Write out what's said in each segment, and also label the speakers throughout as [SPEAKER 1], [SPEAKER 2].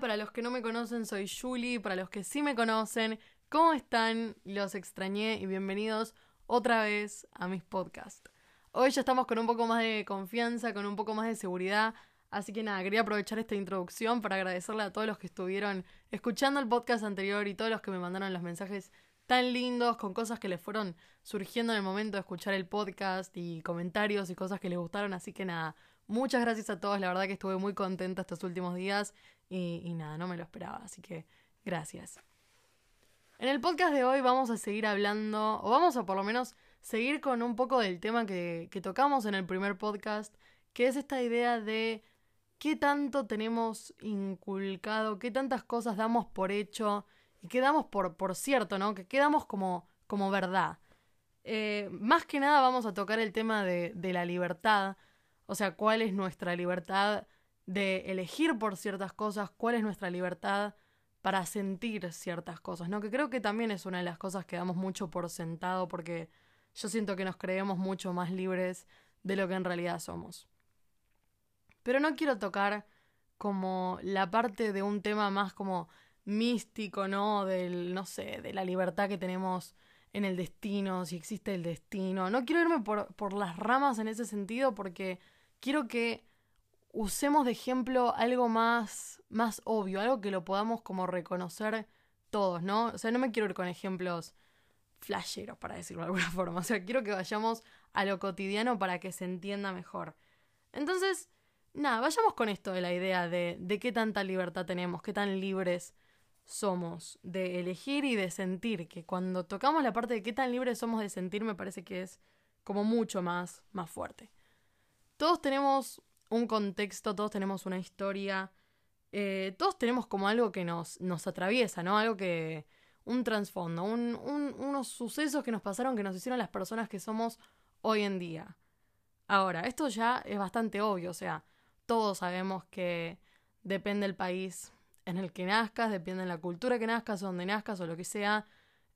[SPEAKER 1] Para los que no me conocen soy Julie, para los que sí me conocen, ¿cómo están? Los extrañé y bienvenidos otra vez a mis podcasts. Hoy ya estamos con un poco más de confianza, con un poco más de seguridad, así que nada, quería aprovechar esta introducción para agradecerle a todos los que estuvieron escuchando el podcast anterior y todos los que me mandaron los mensajes tan lindos con cosas que les fueron surgiendo en el momento de escuchar el podcast y comentarios y cosas que les gustaron, así que nada, muchas gracias a todos, la verdad que estuve muy contenta estos últimos días y, nada, no me lo esperaba, así que gracias. En el podcast de hoy vamos a seguir hablando, o vamos a por lo menos seguir con un poco del tema que, tocamos en el primer podcast, que es esta idea de qué tanto tenemos inculcado, qué tantas cosas damos por hecho y qué damos por, cierto, ¿no? Que quedamos como, como verdad. Eh, más que nada vamos a tocar el tema de la libertad, o sea, cuál es nuestra libertad de elegir por ciertas cosas, cuál es nuestra libertad para sentir ciertas cosas, ¿no? Que creo que también es una de las cosas que damos mucho por sentado porque yo siento que nos creemos mucho más libres de lo que en realidad somos. Pero no quiero tocar como la parte de un tema más como místico, ¿no? Del, no sé, de la libertad que tenemos en el destino, si existe el destino. No quiero irme por, por las ramas en ese sentido porque quiero que usemos de ejemplo algo más, más obvio, algo que lo podamos como reconocer todos, ¿no? O sea, no me quiero ir con ejemplos flasheros, para decirlo de alguna forma. O sea, quiero que vayamos a lo cotidiano para que se entienda mejor. Entonces, nada, vayamos con esto de la idea de, de qué tanta libertad tenemos, qué tan libres somos de elegir y de sentir, que cuando tocamos la parte de qué tan libres somos de sentir me parece que es como mucho más, más fuerte. Todos tenemos un contexto, todos tenemos una historia, eh, todos tenemos como algo que nos, nos atraviesa, ¿no? Algo que... un trasfondo, un, unos sucesos que nos pasaron que nos hicieron las personas que somos hoy en día. Ahora, esto ya es bastante obvio, o sea, todos sabemos que depende del país en el que nazcas, depende de la cultura que nazcas, o donde nazcas, o lo que sea,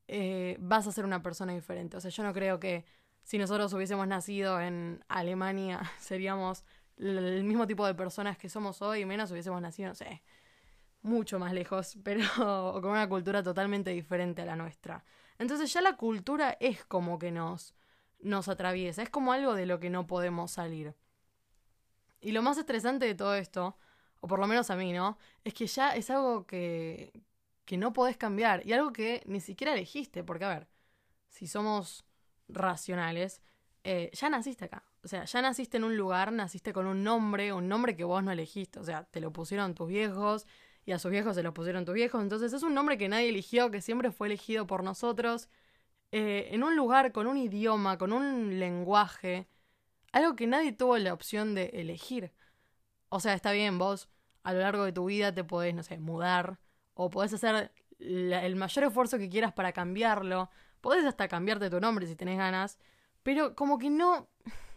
[SPEAKER 1] eh, vas a ser una persona diferente. O sea, yo no creo que si nosotros hubiésemos nacido en Alemania, seríamos el mismo tipo de personas que somos hoy, menos hubiésemos nacido, no sé, mucho más lejos, pero con una cultura totalmente diferente a la nuestra. Entonces ya la cultura es como que nos, nos atraviesa, es como algo de lo que no podemos salir. Y lo más estresante de todo esto, o por lo menos a mí, ¿no? Es que ya es algo que, que no podés cambiar y algo que ni siquiera elegiste, porque a ver, si somos racionales, eh, ya naciste acá. O sea, ya naciste en un lugar, naciste con un nombre, un nombre que vos no elegiste. O sea, te lo pusieron tus viejos y a sus viejos se lo pusieron tus viejos. Entonces es un nombre que nadie eligió, que siempre fue elegido por nosotros. Eh, en un lugar con un idioma, con un lenguaje. Algo que nadie tuvo la opción de elegir. O sea, está bien, vos a lo largo de tu vida te podés, no sé, mudar. O podés hacer el mayor esfuerzo que quieras para cambiarlo. Podés hasta cambiarte tu nombre si tenés ganas. Pero como que no,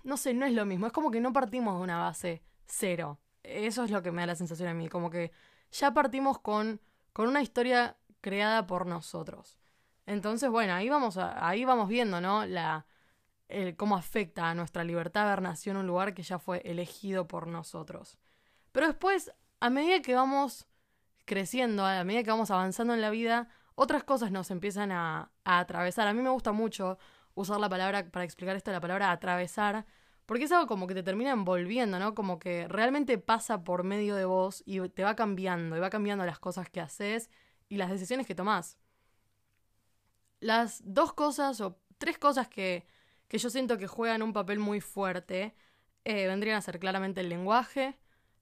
[SPEAKER 1] no sé, no es lo mismo. Es como que no partimos de una base cero. Eso es lo que me da la sensación a mí. Como que ya partimos con, con una historia creada por nosotros. Entonces, bueno, ahí vamos, ahí vamos viendo, ¿no? La, el, cómo afecta a nuestra libertad haber nacido en un lugar que ya fue elegido por nosotros. Pero después, a medida que vamos creciendo, a medida que vamos avanzando en la vida, otras cosas nos empiezan a, a atravesar. A mí me gusta mucho usar la palabra, para explicar esto, la palabra atravesar, porque es algo como que te termina envolviendo, ¿no? Como que realmente pasa por medio de vos y te va cambiando, y va cambiando las cosas que haces y las decisiones que tomás. Las dos cosas o tres cosas que, que yo siento que juegan un papel muy fuerte eh, vendrían a ser claramente el lenguaje,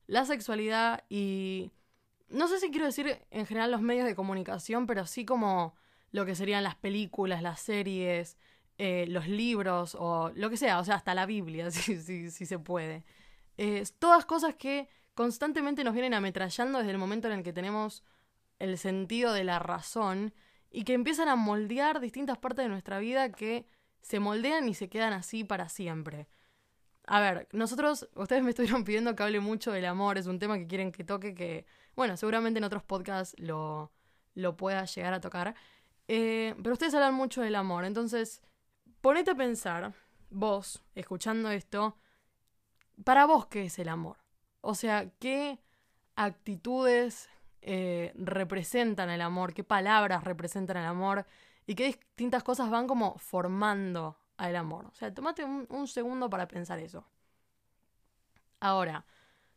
[SPEAKER 1] la sexualidad y... No sé si quiero decir en general los medios de comunicación, pero sí como lo que serían las películas, las series, eh, los libros o lo que sea, o sea, hasta la Biblia, si, si, se puede. todas cosas que constantemente nos vienen ametrallando desde el momento en el que tenemos el sentido de la razón y que empiezan a moldear distintas partes de nuestra vida que se moldean y se quedan así para siempre. A ver, nosotros, ustedes me estuvieron pidiendo que hable mucho del amor, es un tema que quieren que toque, que, bueno, seguramente en otros podcasts lo, lo pueda llegar a tocar. Eh, pero ustedes hablan mucho del amor, entonces ponete a pensar, vos, escuchando esto, para vos, ¿qué es el amor? O sea, ¿qué actitudes eh, representan el amor, qué palabras representan el amor y qué distintas cosas van como formando al amor. O sea, tomate un, segundo para pensar eso. Ahora,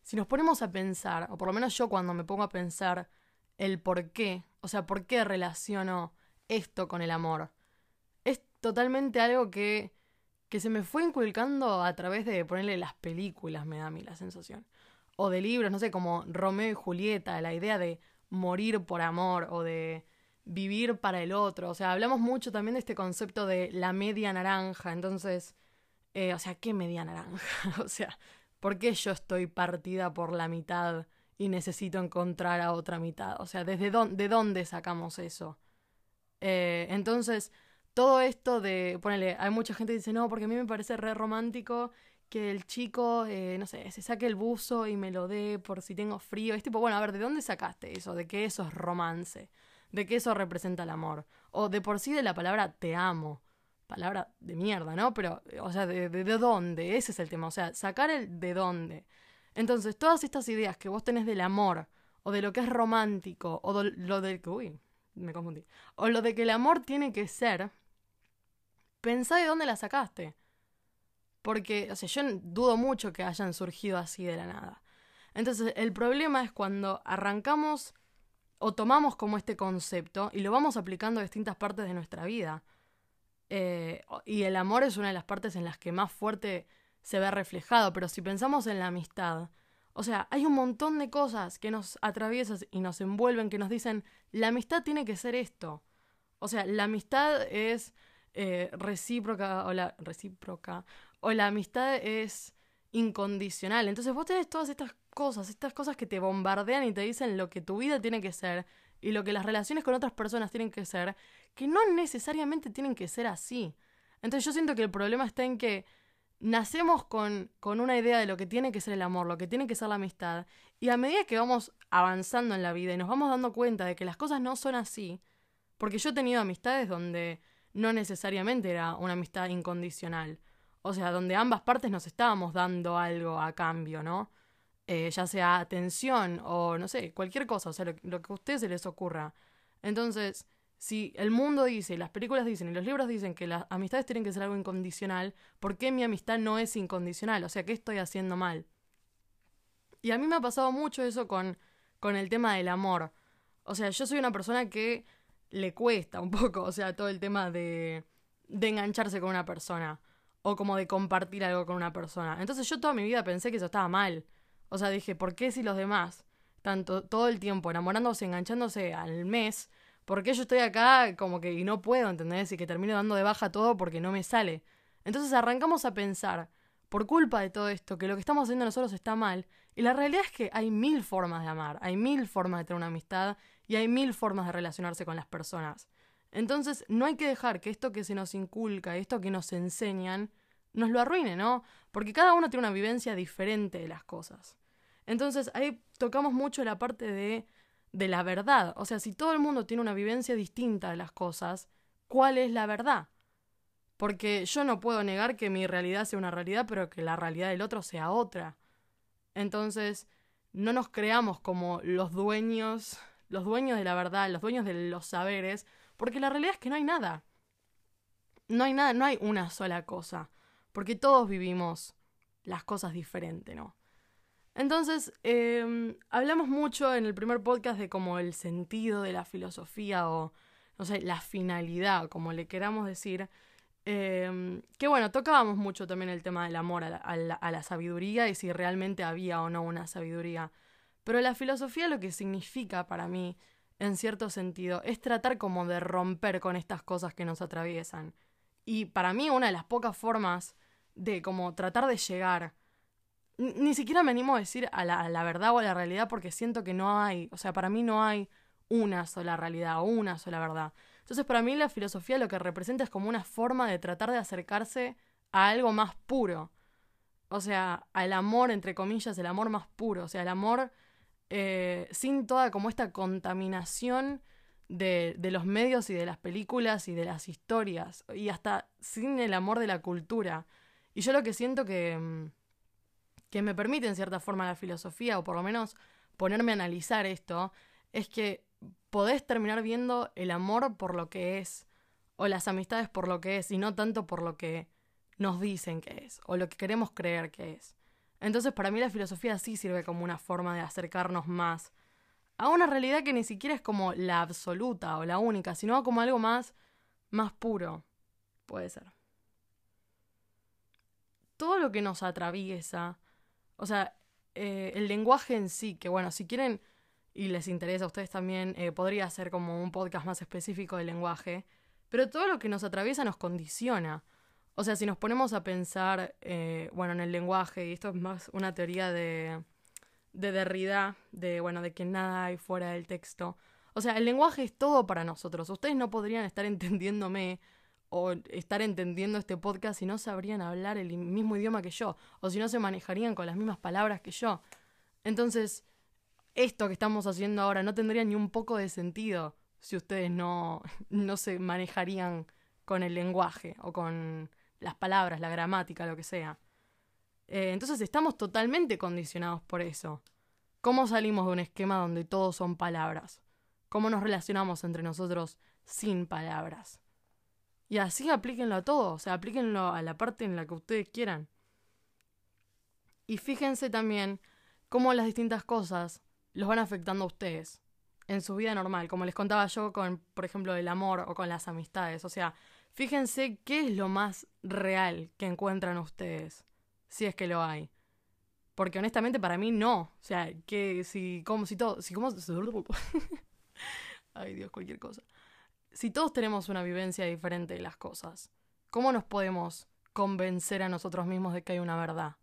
[SPEAKER 1] si nos ponemos a pensar, o por lo menos yo cuando me pongo a pensar el por qué, o sea, por qué relaciono esto con el amor, totalmente algo que, que se me fue inculcando a través de ponerle las películas, me da a mí la sensación. O de libros, no sé, como Romeo y Julieta, la idea de morir por amor o de vivir para el otro. O sea, hablamos mucho también de este concepto de la media naranja. Entonces, eh, o sea, ¿qué media naranja? o sea, ¿por qué yo estoy partida por la mitad y necesito encontrar a otra mitad? O sea, ¿desde dónde, de dónde sacamos eso? Eh, entonces, todo esto de, ponele, hay mucha gente que dice, no, porque a mí me parece re romántico que el chico, eh, no sé, se saque el buzo y me lo dé por si tengo frío. Es tipo, bueno, a ver, ¿de dónde sacaste eso? ¿De qué eso es romance? de que eso representa el amor. O de por sí de la palabra te amo. Palabra de mierda, ¿no? Pero, o sea, de, de, dónde, ese es el tema. O sea, sacar el de dónde. Entonces, todas estas ideas que vos tenés del amor, o de lo que es romántico, o de, lo de que. Uy, me confundí. O lo de que el amor tiene que ser. Pensá de dónde la sacaste. Porque, o sea, yo dudo mucho que hayan surgido así de la nada. Entonces, el problema es cuando arrancamos o tomamos como este concepto y lo vamos aplicando a distintas partes de nuestra vida. Eh, y el amor es una de las partes en las que más fuerte se ve reflejado, pero si pensamos en la amistad, o sea, hay un montón de cosas que nos atraviesan y nos envuelven, que nos dicen, la amistad tiene que ser esto. O sea, la amistad es eh, recíproca, o la recíproca, o la amistad es incondicional. Entonces vos tenés todas estas cosas, estas cosas que te bombardean y te dicen lo que tu vida tiene que ser y lo que las relaciones con otras personas tienen que ser, que no necesariamente tienen que ser así. Entonces yo siento que el problema está en que nacemos con, con una idea de lo que tiene que ser el amor, lo que tiene que ser la amistad, y a medida que vamos avanzando en la vida y nos vamos dando cuenta de que las cosas no son así, porque yo he tenido amistades donde no necesariamente era una amistad incondicional, o sea, donde ambas partes nos estábamos dando algo a cambio, ¿no? Eh, ya sea atención o no sé, cualquier cosa, o sea, lo, que a ustedes se les ocurra. Entonces, si el mundo dice, las películas dicen y los libros dicen que las amistades tienen que ser algo incondicional, ¿por qué mi amistad no es incondicional? O sea, ¿qué estoy haciendo mal? Y a mí me ha pasado mucho eso con, con el tema del amor. O sea, yo soy una persona que le cuesta un poco, o sea, todo el tema de, de engancharse con una persona o como de compartir algo con una persona. Entonces yo toda mi vida pensé que eso estaba mal. O sea, dije, ¿por qué si los demás, tanto todo el tiempo enamorándose, enganchándose al mes, por qué yo estoy acá como que y no puedo, ¿entendés? Y que termino dando de baja todo porque no me sale. Entonces arrancamos a pensar, por culpa de todo esto, que lo que estamos haciendo nosotros está mal. Y la realidad es que hay mil formas de amar, hay mil formas de tener una amistad y hay mil formas de relacionarse con las personas. Entonces no hay que dejar que esto que se nos inculca, esto que nos enseñan, nos lo arruine, ¿no? Porque cada uno tiene una vivencia diferente de las cosas. Entonces ahí tocamos mucho la parte de, de la verdad. O sea, si todo el mundo tiene una vivencia distinta de las cosas, ¿cuál es la verdad? Porque yo no puedo negar que mi realidad sea una realidad, pero que la realidad del otro sea otra. Entonces, no nos creamos como los dueños, los dueños de la verdad, los dueños de los saberes, porque la realidad es que no hay nada. No hay nada, no hay una sola cosa, porque todos vivimos las cosas diferentes, ¿no? Entonces, em, hablamos mucho en el primer podcast de como el sentido de la filosofía o, no sé, la finalidad, como le queramos decir. Em, que bueno, tocábamos mucho también el tema del amor a la sabiduría y si realmente había o no una sabiduría. Pero la filosofía lo que significa para mí, en cierto sentido, es tratar como de romper con estas cosas que nos atraviesan. Y para mí una de las pocas formas de como tratar de llegar ni siquiera me animo a decir a la, verdad o a la realidad porque siento que no hay, o sea, para mí no hay una sola realidad o una sola verdad. Entonces, para mí la filosofía lo que representa es como una forma de tratar de acercarse a algo más puro. O sea, al amor, entre comillas, el amor más puro. O sea, el amor eh, sin toda como esta contaminación de, de los medios y de las películas y de las historias. Y hasta sin el amor de la cultura. Y yo lo que siento que mm, que me permite en cierta forma la filosofía, o por lo menos ponerme a analizar esto, es que podés terminar viendo el amor por lo que es, o las amistades por lo que es, y no tanto por lo que nos dicen que es, o lo que queremos creer que es. Entonces para mí la filosofía sí sirve como una forma de acercarnos más a una realidad que ni siquiera es como la absoluta o la única, sino como algo más, más puro. Puede ser. Todo lo que nos atraviesa, o sea, eh, el lenguaje en sí, que bueno, si quieren y les interesa a ustedes también, eh, podría ser como un podcast más específico del lenguaje, pero todo lo que nos atraviesa nos condiciona. O sea, si nos ponemos a pensar, eh, bueno, en el lenguaje, y esto es más una teoría de, de Derrida, de, bueno, de que nada hay fuera del texto. O sea, el lenguaje es todo para nosotros. Ustedes no podrían estar entendiéndome o estar entendiendo este podcast si no sabrían hablar el mismo idioma que yo, o si no se manejarían con las mismas palabras que yo. Entonces, esto que estamos haciendo ahora no tendría ni un poco de sentido si ustedes no, no se manejarían con el lenguaje o con las palabras, la gramática, lo que sea. Eh, entonces estamos totalmente condicionados por eso. ¿Cómo salimos de un esquema donde todo son palabras? ¿Cómo nos relacionamos entre nosotros sin palabras? Y así aplíquenlo a todo, o sea, aplíquenlo a la parte en la que ustedes quieran. Y fíjense también cómo las distintas cosas los van afectando a ustedes en su vida normal, como les contaba yo con, por ejemplo, el amor o con las amistades. O sea, fíjense qué es lo más real que encuentran ustedes si es que lo hay. Porque honestamente para mí no. O sea, que si, como si todo, si como... Ay Dios, cualquier cosa. Si todos tenemos una vivencia diferente de las cosas, ¿cómo nos podemos convencer a nosotros mismos de que hay una verdad?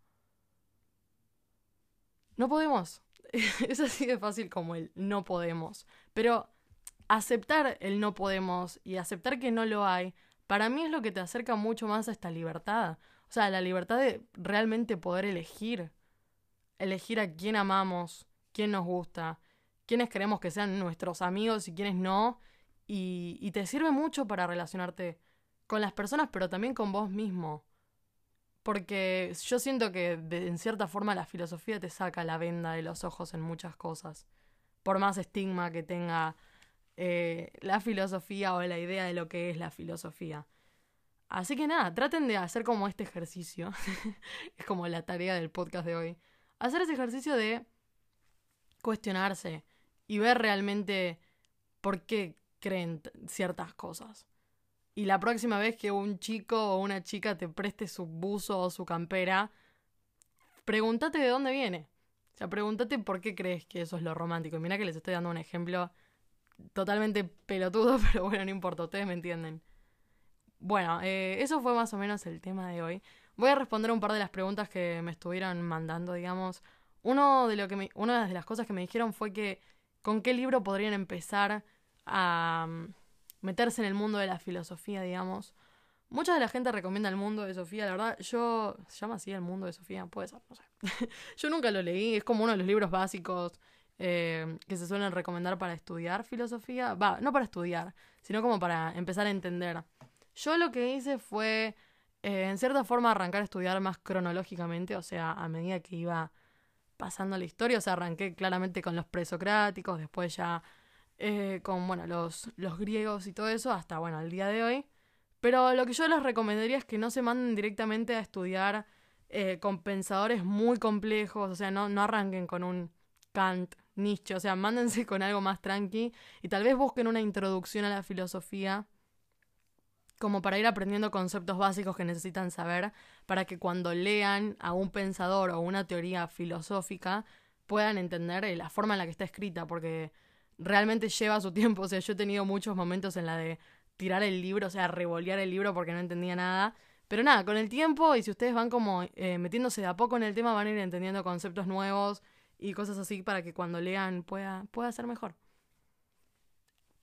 [SPEAKER 1] No podemos. es así de fácil como el no podemos. Pero aceptar el no podemos y aceptar que no lo hay, para mí es lo que te acerca mucho más a esta libertad. O sea, la libertad de realmente poder elegir. Elegir a quién amamos, quién nos gusta, quiénes queremos que sean nuestros amigos y quiénes no. Y, y te sirve mucho para relacionarte con las personas, pero también con vos mismo. Porque yo siento que en cierta forma la filosofía te saca la venda de los ojos en muchas cosas. Por más estigma que tenga eh, la filosofía o la idea de lo que es la filosofía. Así que nada, traten de hacer como este ejercicio. es como la tarea del podcast de hoy. Hacer ese ejercicio de cuestionarse y ver realmente por qué creen ciertas cosas. Y la próxima vez que un chico o una chica te preste su buzo o su campera, pregúntate de dónde viene. O sea, pregúntate por qué crees que eso es lo romántico. Y mira que les estoy dando un ejemplo totalmente pelotudo, pero bueno, no importa, ustedes me entienden. Bueno, eh, eso fue más o menos el tema de hoy. Voy a responder un par de las preguntas que me estuvieron mandando, digamos. Uno de lo que una de las cosas que me dijeron fue que con qué libro podrían empezar a mm, meterse en el mundo de la filosofía, digamos. Mucha de la gente recomienda el mundo de Sofía, la verdad, yo... ¿Se llama así el mundo de Sofía? Puede ser, no sé. yo nunca lo leí, es como uno de los libros básicos eh, que se suelen recomendar para estudiar filosofía. Va, no para estudiar, sino como para empezar a entender yo lo que hice fue, eh, en cierta forma, arrancar a estudiar más cronológicamente, o sea, a medida que iba pasando la historia, o sea, arranqué claramente con los presocráticos, después ya eh, con, bueno, los, los griegos y todo eso, hasta, bueno, el día de hoy. Pero lo que yo les recomendaría es que no se manden directamente a estudiar con pensadores muy complejos, o sea, no, no arranquen con un Kant, Nietzsche, o sea, mándense con algo más tranqui y tal vez busquen una introducción a la filosofía como para ir aprendiendo conceptos básicos que necesitan saber para que cuando lean a un pensador o una teoría filosófica puedan entender eh, la forma en la que está escrita, porque realmente lleva su tiempo. O sea, yo he tenido muchos momentos en la de tirar el libro, o sea, revolear el libro porque no entendía nada. Pero nada, con el tiempo y si ustedes van como eh, metiéndose de a poco en el tema, van a ir entendiendo conceptos nuevos y cosas así para que cuando lean pueda, pueda ser mejor.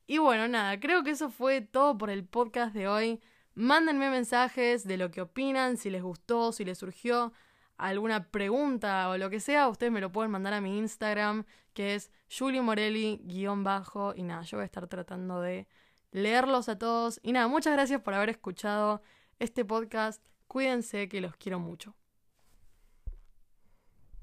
[SPEAKER 1] Y bueno, nada, creo que eso fue todo por el podcast de hoy. Mándenme mensajes de lo que opinan, si les gustó, si les surgió alguna pregunta o lo que sea, ustedes me lo pueden mandar a mi Instagram, que es juliomorelli-bajo. Y nada, yo voy a estar tratando de leerlos a todos. Y nada, muchas gracias por haber escuchado este podcast. Cuídense que los quiero mucho.